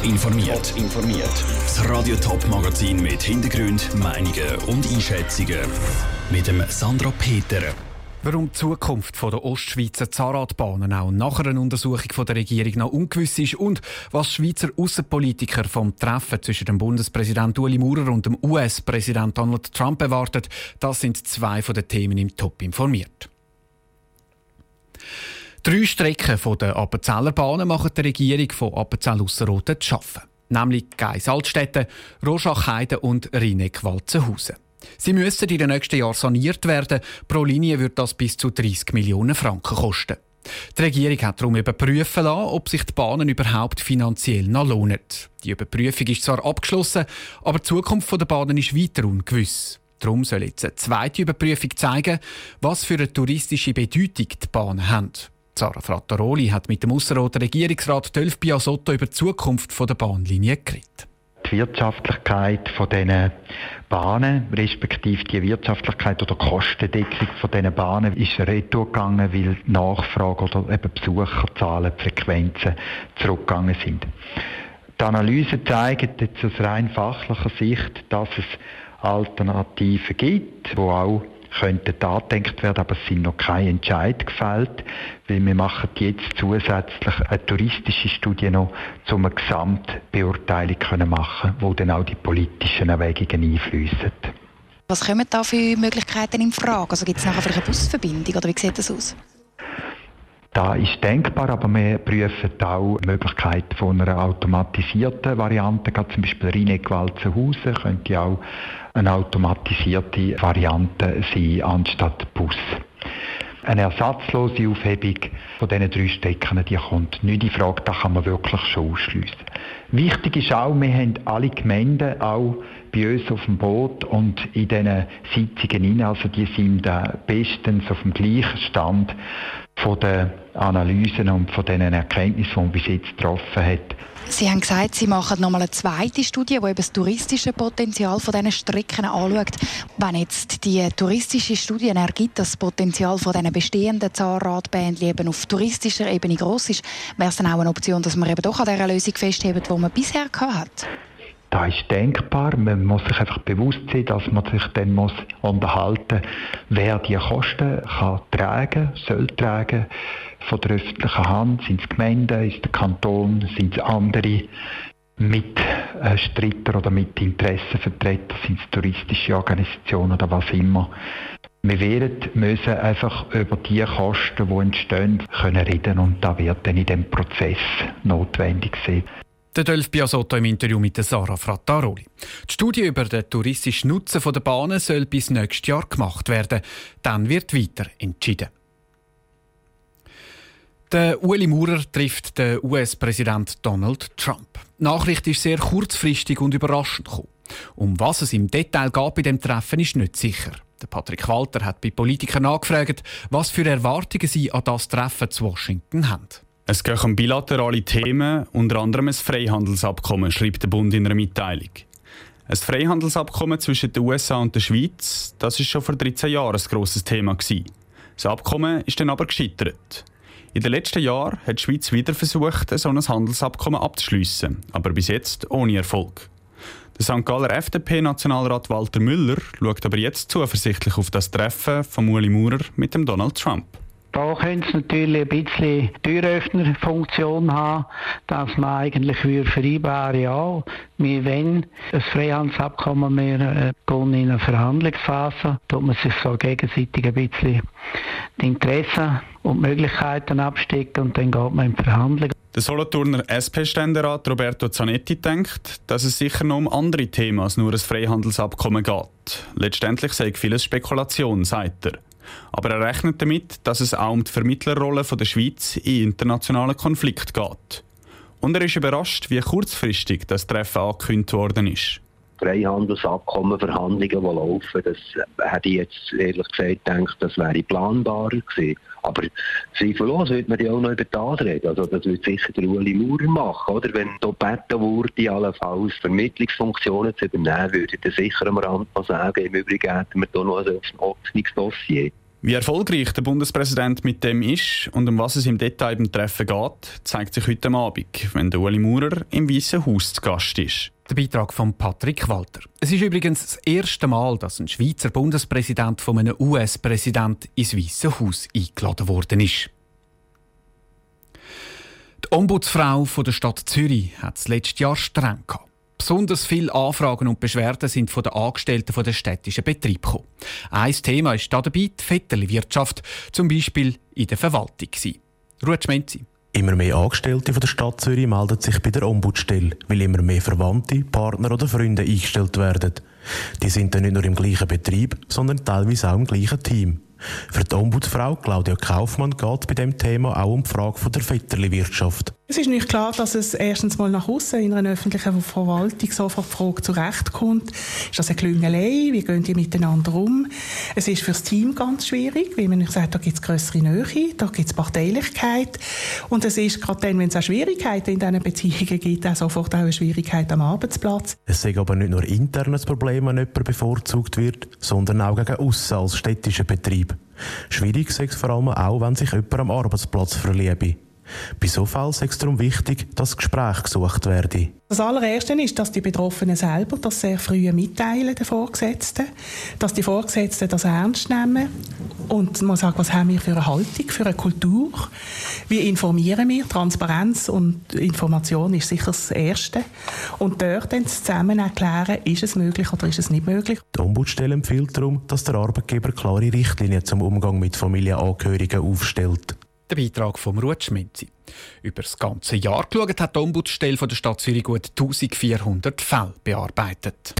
Top informiert. informiert. Das Radio Top Magazin mit Hintergrund, Meinungen und Einschätzungen mit dem Sandra Peter. Warum die Zukunft der Ostschweizer Zahnradbahnen auch nach einer Untersuchung der Regierung noch ungewiss ist und was Schweizer Außenpolitiker vom Treffen zwischen dem Bundespräsident Ueli Maurer und dem US-Präsident Donald Trump erwartet, das sind zwei von den Themen im Top informiert. Drei Strecken der Appenzeller Bahnen machen die Regierung von Appenzell Ausserrhoden zu arbeiten. Nämlich Geis Altstädte, Roschach-Heide und Rheineck-Walzenhausen. Sie müssen in den nächsten Jahren saniert werden. Pro Linie wird das bis zu 30 Millionen Franken kosten. Die Regierung hat darum überprüfen lassen, ob sich die Bahnen überhaupt finanziell noch lohnen. Die Überprüfung ist zwar abgeschlossen, aber die Zukunft der Bahnen ist weiter ungewiss. Darum soll jetzt eine zweite Überprüfung zeigen, was für eine touristische Bedeutung die Bahnen haben. Sarah Frattaroli hat mit dem Ausserrhoder Regierungsrat Tölf Biasotto über die Zukunft der Bahnlinie geredet die Wirtschaftlichkeit von diesen Bahnen, respektive die Wirtschaftlichkeit oder Kostendeckung von diesen Bahnen ist retour gegangen, weil Nachfrage oder eben Besucherzahlen, Frequenzen zurückgegangen sind. Die Analyse zeigt jetzt aus rein fachlicher Sicht, dass es Alternativen gibt, wo auch könnten angedenkt werden, aber es sind noch keine Entscheid gefällt, weil wir machen jetzt zusätzlich eine touristische Studie noch, um eine Gesamtbeurteilung können machen, wo dann auch die politischen Erwägungen einfließen. Was kommen da für Möglichkeiten in Frage? Also gibt es nachher vielleicht eine Busverbindung oder wie sieht das aus? Da ist denkbar, aber wir prüfen auch die Möglichkeit von einer automatisierten Variante. Gerade zum Beispiel Rheineck-Walzenhausen könnte auch eine automatisierte Variante sein anstatt Bus. Eine ersatzlose Aufhebung von diesen drei Strecken, die kommt nicht in Frage, da kann man wirklich schon ausschliessen. Wichtig ist auch, wir haben alle Gemeinden auch bei uns auf dem Boot und in diesen Sitzungen hinein, also die sind bestens auf dem gleichen Stand von den Analysen und von den Erkenntnissen, die man bis jetzt getroffen hat. Sie haben gesagt, Sie machen nochmal eine zweite Studie, die eben das touristische Potenzial von diesen Strecken anschaut. Wenn jetzt die touristische Studie ergibt, dass das Potenzial von diesen bestehenden Zahnradbahnen eben auf touristischer Ebene groß ist, wäre es dann auch eine Option, dass man eben doch an dieser Lösung festhält, die man bisher hat? Das ist denkbar. Man muss sich einfach bewusst sein, dass man sich dann muss unterhalten wer die Kosten kann tragen, soll tragen von der öffentlichen Hand. Sind es Gemeinden, ist der Kanton, sind es andere Mitstreiter oder Mitinteressenvertreter, sind es touristische Organisationen oder was immer. Wir werden müssen einfach über die Kosten, die entstehen, können reden und da wird dann in dem Prozess notwendig sein. Der Dolph Biasotto im Interview mit Sarah Frattaroli. Die Studie über den touristischen Nutzen der Bahnen soll bis nächstes Jahr gemacht werden. Dann wird weiter entschieden. Der Ueli Maurer trifft den US-Präsident Donald Trump. Die Nachricht ist sehr kurzfristig und überraschend gekommen. Um was es im Detail geht bei dem Treffen, ist nicht sicher. Der Patrick Walter hat bei Politikern nachgefragt, was für Erwartungen sie an das Treffen zu Washington haben. Es geht um bilaterale Themen, unter anderem ein Freihandelsabkommen, schreibt der Bund in einer Mitteilung. Ein Freihandelsabkommen zwischen den USA und der Schweiz, das ist schon vor 13 Jahren ein grosses Thema. Das Abkommen ist dann aber gescheitert. In den letzten Jahren hat die Schweiz wieder versucht, ein Handelsabkommen abzuschließen, aber bis jetzt ohne Erfolg. Der St. Galler FDP-Nationalrat Walter Müller schaut aber jetzt zuversichtlich auf das Treffen von Uli Maurer mit dem Donald Trump. Da könnte es natürlich ein bisschen Türöffnerfunktion haben, dass man eigentlich vereinbaren ja, wir wenn ein Freihandelsabkommen mehr äh, gehen in eine Verhandlungsphase, tut man sich so gegenseitig ein bisschen die Interessen und Möglichkeiten abstecken und dann geht man in Verhandlungen. Der Solothurner SP-Ständerat Roberto Zanetti denkt, dass es sicher noch um andere Themen als nur ein Freihandelsabkommen geht. Letztendlich sei vieles Spekulation, sagt er. Aber er rechnet damit, dass es auch um die Vermittlerrolle der Schweiz in internationalen Konflikten geht. Und er ist überrascht, wie kurzfristig das Treffen angekündigt worden ist. Freihandelsabkommen, Verhandlungen, die laufen, das hätte ich jetzt ehrlich gesagt gedacht, das wäre planbarer gewesen. Aber zweifellos wird man ja auch noch über das reden. Also das wird sicher der Uli Maurer machen, oder? Wenn da gebeten wurde, allenfalls Vermittlungsfunktionen zu übernehmen, würde er sicher am Rand mal sagen, im Übrigen hätten wir hier noch ein offenes Dossier. Wie erfolgreich der Bundespräsident mit dem ist und um was es im Detail beim Treffen geht, zeigt sich heute Abend, wenn der Uli Maurer im Weißen Haus zu Gast ist. Der Beitrag von Patrick Walter. Es ist übrigens das erste Mal, dass ein Schweizer Bundespräsident von einem US-Präsident ins Weiße Haus eingeladen worden ist. Die Ombudsfrau von der Stadt Zürich hat es letztes Jahr streng gehabt. Besonders viele Anfragen und Beschwerden sind von den Angestellten der städtischen Betriebe gekommen. Ein Thema ist dabei die Vetterli-Wirtschaft, zum Beispiel in der Verwaltung. Ruhe Schmenzi. Immer mehr Angestellte von der Stadt Zürich melden sich bei der Ombudsstelle, weil immer mehr Verwandte, Partner oder Freunde eingestellt werden. Die sind dann nicht nur im gleichen Betrieb, sondern teilweise auch im gleichen Team. Für die Ombudsfrau Claudia Kaufmann geht bei dem Thema auch um die Frage von der Vetterli-Wirtschaft. Es ist nicht klar, dass es erstens mal nach außen in einer öffentlichen Verwaltung sofort die Frage zurechtkommt. Ist das eine Klüngelei? Wie gehen die miteinander um? Es ist für das Team ganz schwierig, weil man sagt, da gibt es größere Nähe, da gibt es Parteilichkeit. Und es ist gerade dann, wenn es auch Schwierigkeiten in diesen Beziehungen gibt, auch sofort auch eine Schwierigkeit am Arbeitsplatz. Es ist aber nicht nur internes Problem, wenn jemand bevorzugt wird, sondern auch gegen aussen als städtischer Betrieb. Schwierig ist es vor allem auch, wenn sich jemand am Arbeitsplatz verliebe. Bei so Fällen ist es darum wichtig, dass Gespräch gesucht werde. Das allererste ist, dass die Betroffenen selber das sehr früh mitteilen, den Vorgesetzten. Dass die Vorgesetzten das ernst nehmen und man sagt, was haben wir für eine Haltung, für eine Kultur? Wie informieren wir? Transparenz und Information ist sicher das Erste. Und dort dann zusammen erklären, ist es möglich oder ist es nicht möglich. Die Ombudsstelle empfiehlt darum, dass der Arbeitgeber klare Richtlinien zum Umgang mit Familienangehörigen aufstellt. Der Beitrag vom Rutschminzi. Über das ganze Jahr geschaut hat die Ombudsstelle von der Stadt Zürich gut 1400 Fälle bearbeitet.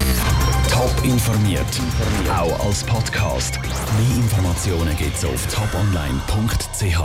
Top informiert, auch als Podcast. Mehr Informationen gibt es auf toponline.ch.